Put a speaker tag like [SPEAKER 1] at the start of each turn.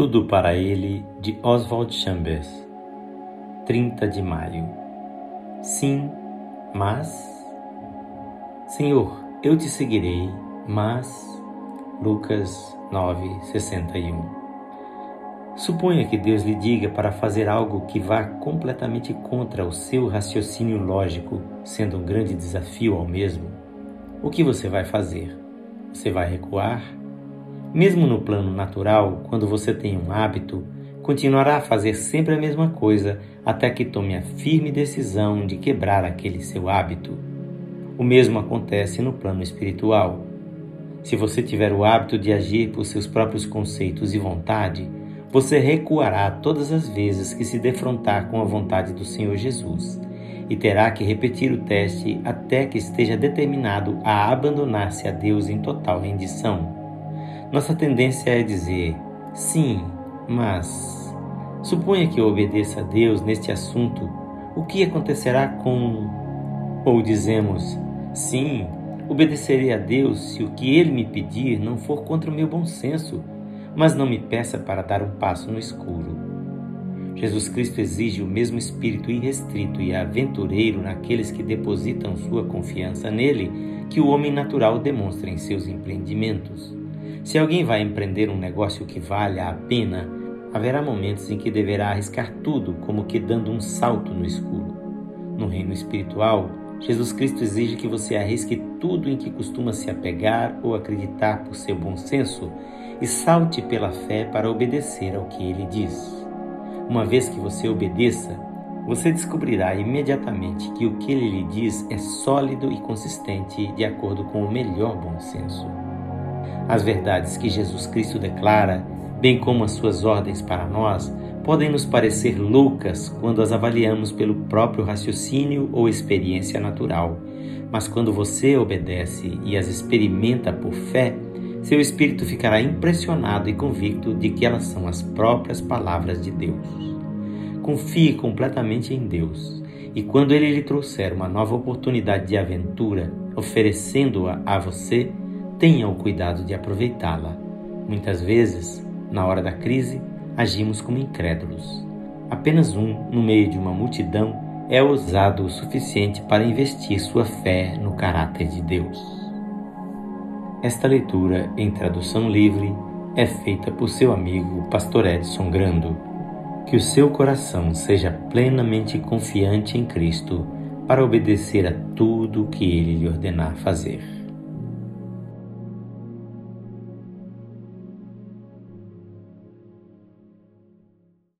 [SPEAKER 1] Tudo para ele de Oswald Chambers, 30 de maio. Sim, mas Senhor, eu te seguirei, mas Lucas 9:61. Suponha que Deus lhe diga para fazer algo que vá completamente contra o seu raciocínio lógico, sendo um grande desafio ao mesmo. O que você vai fazer? Você vai recuar? Mesmo no plano natural, quando você tem um hábito, continuará a fazer sempre a mesma coisa até que tome a firme decisão de quebrar aquele seu hábito. O mesmo acontece no plano espiritual. Se você tiver o hábito de agir por seus próprios conceitos e vontade, você recuará todas as vezes que se defrontar com a vontade do Senhor Jesus e terá que repetir o teste até que esteja determinado a abandonar-se a Deus em total rendição. Nossa tendência é dizer sim, mas suponha que eu obedeça a Deus neste assunto, o que acontecerá com. Ou dizemos sim, obedecerei a Deus se o que Ele me pedir não for contra o meu bom senso, mas não me peça para dar um passo no escuro. Jesus Cristo exige o mesmo espírito irrestrito e aventureiro naqueles que depositam sua confiança nele que o homem natural demonstra em seus empreendimentos. Se alguém vai empreender um negócio que valha a pena, haverá momentos em que deverá arriscar tudo, como que dando um salto no escuro. No reino espiritual, Jesus Cristo exige que você arrisque tudo em que costuma se apegar ou acreditar por seu bom senso e salte pela fé para obedecer ao que ele diz. Uma vez que você obedeça, você descobrirá imediatamente que o que ele lhe diz é sólido e consistente de acordo com o melhor bom senso. As verdades que Jesus Cristo declara, bem como as suas ordens para nós, podem nos parecer loucas quando as avaliamos pelo próprio raciocínio ou experiência natural, mas quando você obedece e as experimenta por fé, seu espírito ficará impressionado e convicto de que elas são as próprias palavras de Deus. Confie completamente em Deus, e quando Ele lhe trouxer uma nova oportunidade de aventura, oferecendo-a a você, tenha o cuidado de aproveitá-la. Muitas vezes, na hora da crise, agimos como incrédulos. Apenas um, no meio de uma multidão, é ousado o suficiente para investir sua fé no caráter de Deus. Esta leitura, em tradução livre, é feita por seu amigo Pastor Edson Grando. Que o seu coração seja plenamente confiante em Cristo para obedecer a tudo o que ele lhe ordenar fazer.